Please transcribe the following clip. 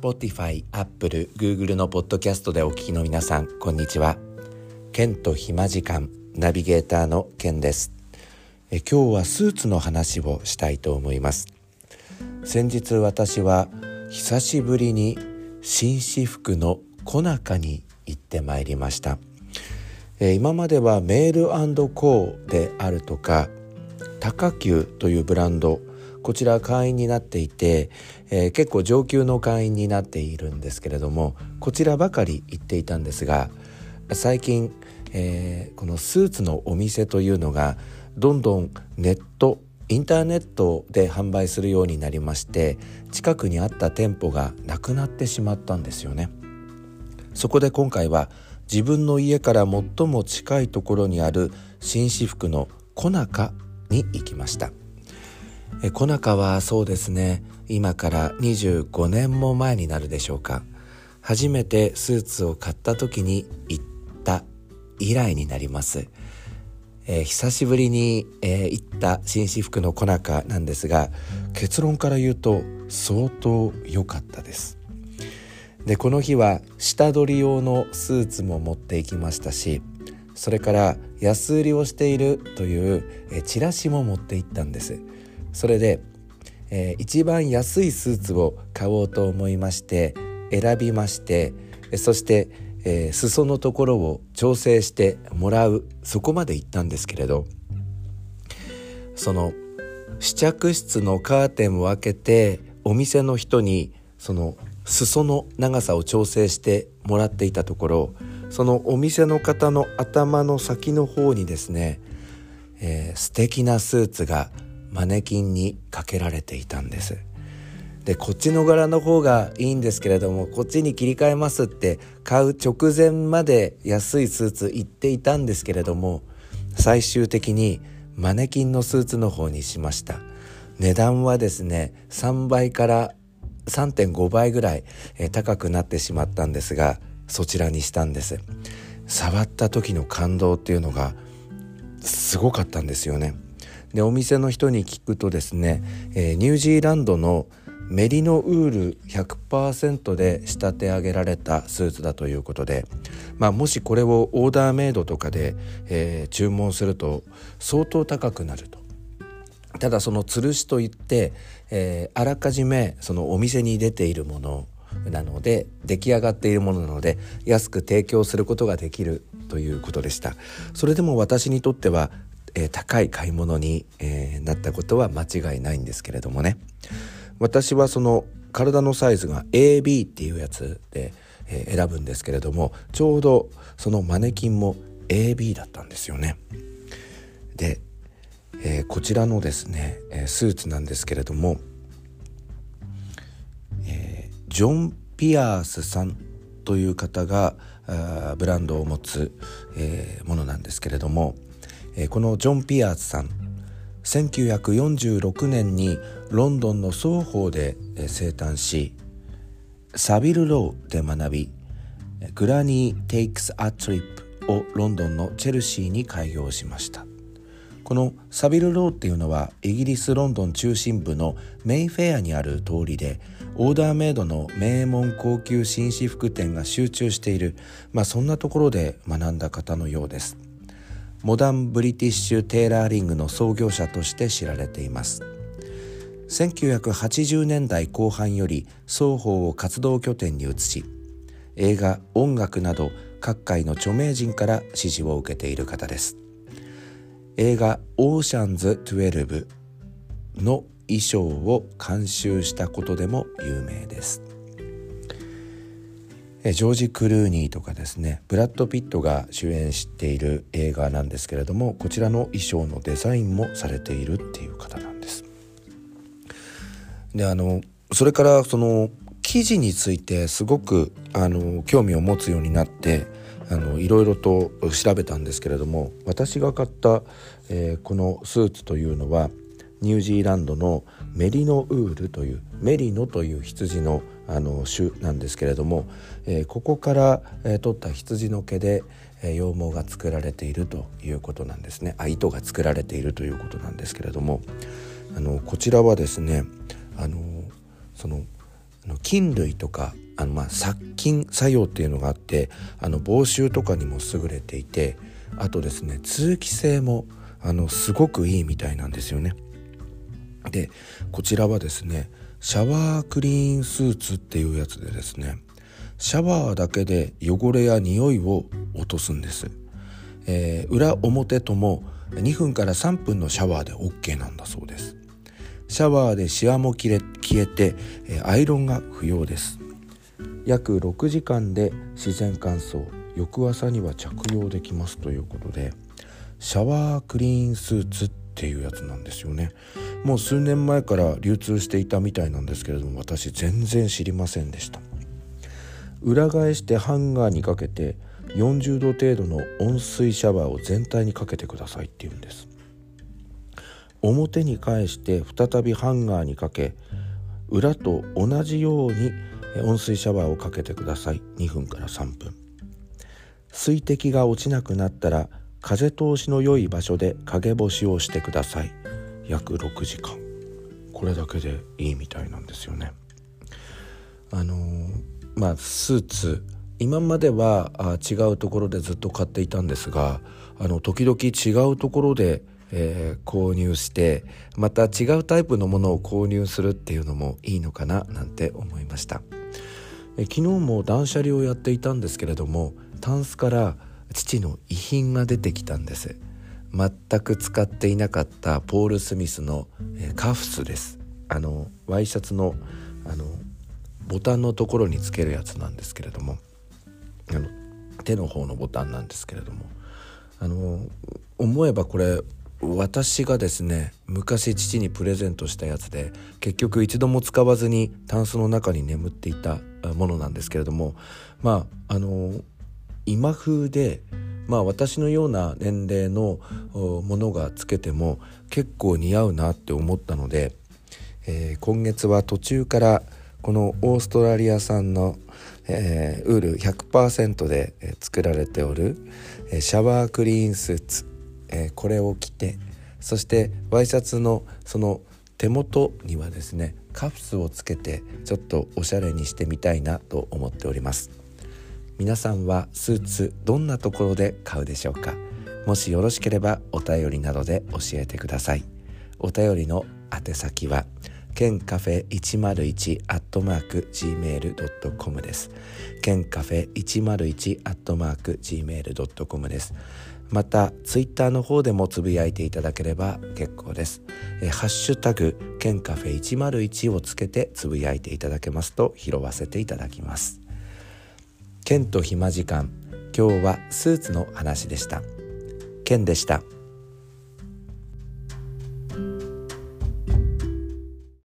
Spotify、Apple、Google のポッドキャストでお聞きの皆さんこんにちは。ケンと暇時間ナビゲーターのケンです。え今日はスーツの話をしたいと思います。先日私は久しぶりに紳士服のコナカに行ってまいりました。え今まではメールコーであるとか高級というブランドこちら会員になっていて、えー、結構上級の会員になっているんですけれどもこちらばかり行っていたんですが最近、えー、このスーツのお店というのがどんどんネットインターネットで販売するようになりまして近くにあった店舗がなくなってしまったんですよね。そこで今回は自分の家から最も近いところにある紳士服のコナカに行きました。えコナカはそうですね。今から25年も前になるでしょうか。初めてスーツを買った時に行った以来になります、え、久しぶりに、えー、行った紳士服のコナカなんですが結論から言うと相当良かったです。でこの日は下取り用のスーツも持っていきましたしそれから安売りをしているという、えチラシも持って行ったんです。それで、えー、一番安いスーツを買おうと思いまして選びましてそして、えー、裾のところを調整してもらうそこまで行ったんですけれどその試着室のカーテンを開けてお店の人にその裾の長さを調整してもらっていたところそのお店の方の頭の先の方にですね、えー、素敵なスーツがマネキンにかけられていたんです。でこっちの柄の方がいいんですけれどもこっちに切り替えますって買う直前まで安いスーツ行っていたんですけれども最終的にマネキンのスーツの方にしました。値段はですね3倍から3.5倍ぐらい、え高くなってしまったんですがそちらにしたんです。触った時の感動っていうのがすごかったんですよね。でお店の人に聞くとですね、えー、ニュージーランドのメリノウール100%で仕立て上げられたスーツだということで、まあ、もしこれをオーダーメイドとかで、えー、注文すると相当高くなると。ただその吊るしといって、えー、あらかじめそのお店に出ているものなので出来上がっているものなので安く提供することができるということでしたそれでも私にとってはえー、高い買い物に、えー、なったことは間違いないんですけれどもね私はその体のサイズが AB っていうやつで、えー、選ぶんですけれどもちょうどそのマネキンも AB だったんですよね。で、えー、こちらのですね、えー、スーツなんですけれども、えー、ジョン・ピアースさんという方がブランドを持つ、えー、ものなんですけれども、このジョン・ピアーズさん。1946年にロンドンの双方で生誕しサビル・ローで学びグラニー・テイクス・ア・トリップをロンドンのチェルシーに開業しました。このサビル・ローっていうのはイギリス・ロンドン中心部のメイフェアにある通りでオーダーメイドの名門高級紳士服店が集中している、まあ、そんなところで学んだ方のようです。モダンブリティッシュ・テーラーリングの創業者として知られています。1980年代後半より双方を活動拠点に移し映画音楽など各界の著名人から支持を受けている方です。映画「オーシャンズ12」の衣装を監修したことでも有名です。ジョージ・クルーニーとかですねブラッド・ピットが主演している映画なんですけれどもこちらの衣装のデザインもされているっていう方なんです。であのそれからその記事についてすごくあの興味を持つようになってあのいろいろと調べたんですけれども私が買った、えー、このスーツというのはニュージーランドのメリノウールというメリノという羊のあの種なんですけれども、えー、ここから、えー、取った羊の毛で、えー、羊毛が作られているということなんですねあ糸が作られているということなんですけれどもあのこちらはですねあのその菌類とかあのまあ殺菌作用っていうのがあってあの防臭とかにも優れていてあとですね通気性もあのすごくいいみたいなんですよね。でこちらはですねシャワークリーンスーツっていうやつでですねシャワーだけで汚れや匂いを落とすんです、えー、裏表とも2分から3分のシャワーで OK なんだそうです。シャワーでシワも消えて、え、アイロンが不要です。約6時間で自然乾燥翌朝には着用できますということでシャワークリーンスーツっていうやつなんですよね。もう数年前から流通していたみたいなんですけれども私全然知りませんでした。裏返してハンガーにかけて40度程度の温水シャワーを全体にかけてくださいって言うんです。表に返して再びハンガーにかけ裏と同じように温水シャワーをかけてください。2分から3分。水滴が落ちなくなったら風通しの良い場所で陰干しをしてください。約6時間。これだけでいいみたいなんですよね。あのー、まあスーツ。今まではあ違うところでずっと買っていたんですがあの時々違うところで、えー、購入してまた違うタイプのものを購入するっていうのもいいのかななんて思いました。え昨日も断捨離をやっていたんですけれどもタンスから父の遺品が出てきたんです。全く使っていなかったポール・スミスの、カフスです。あのワイシャツのあのボタンのところにつけるやつなんですけれども。あの手の方のボタンなんですけれども。あの思えばこれ私がですね昔父にプレゼントしたやつで結局一度も使わずにタンスの中に眠っていたものなんですけれども。まああの今風でまあ私のような年齢のものがつけても結構似合うなって思ったので、えー、今月は途中からこのオーストラリア産の、えー、ウール100%で作られておるシャワークリーンスーツ、え、これを着てそしてワイシャツのその手元にはですねカフスをつけてちょっとおしゃれにしてみたいなと思っております。皆さんはスーツどんなところで買うでしょうか？もしよろしければお便りなどで教えてくださいお便りの宛先は「ケンカフェ101アットマーク gmail.com です。ケンカフェ101アットマーク gmail.com です。また、ツイッターの方でもつぶやいていただければ結構です。えハッシュタグ、ケンカフェ101をつけてつぶやいていただけますと拾わせていただきます。剣と暇時間、今日はスーツの話でした。剣でした。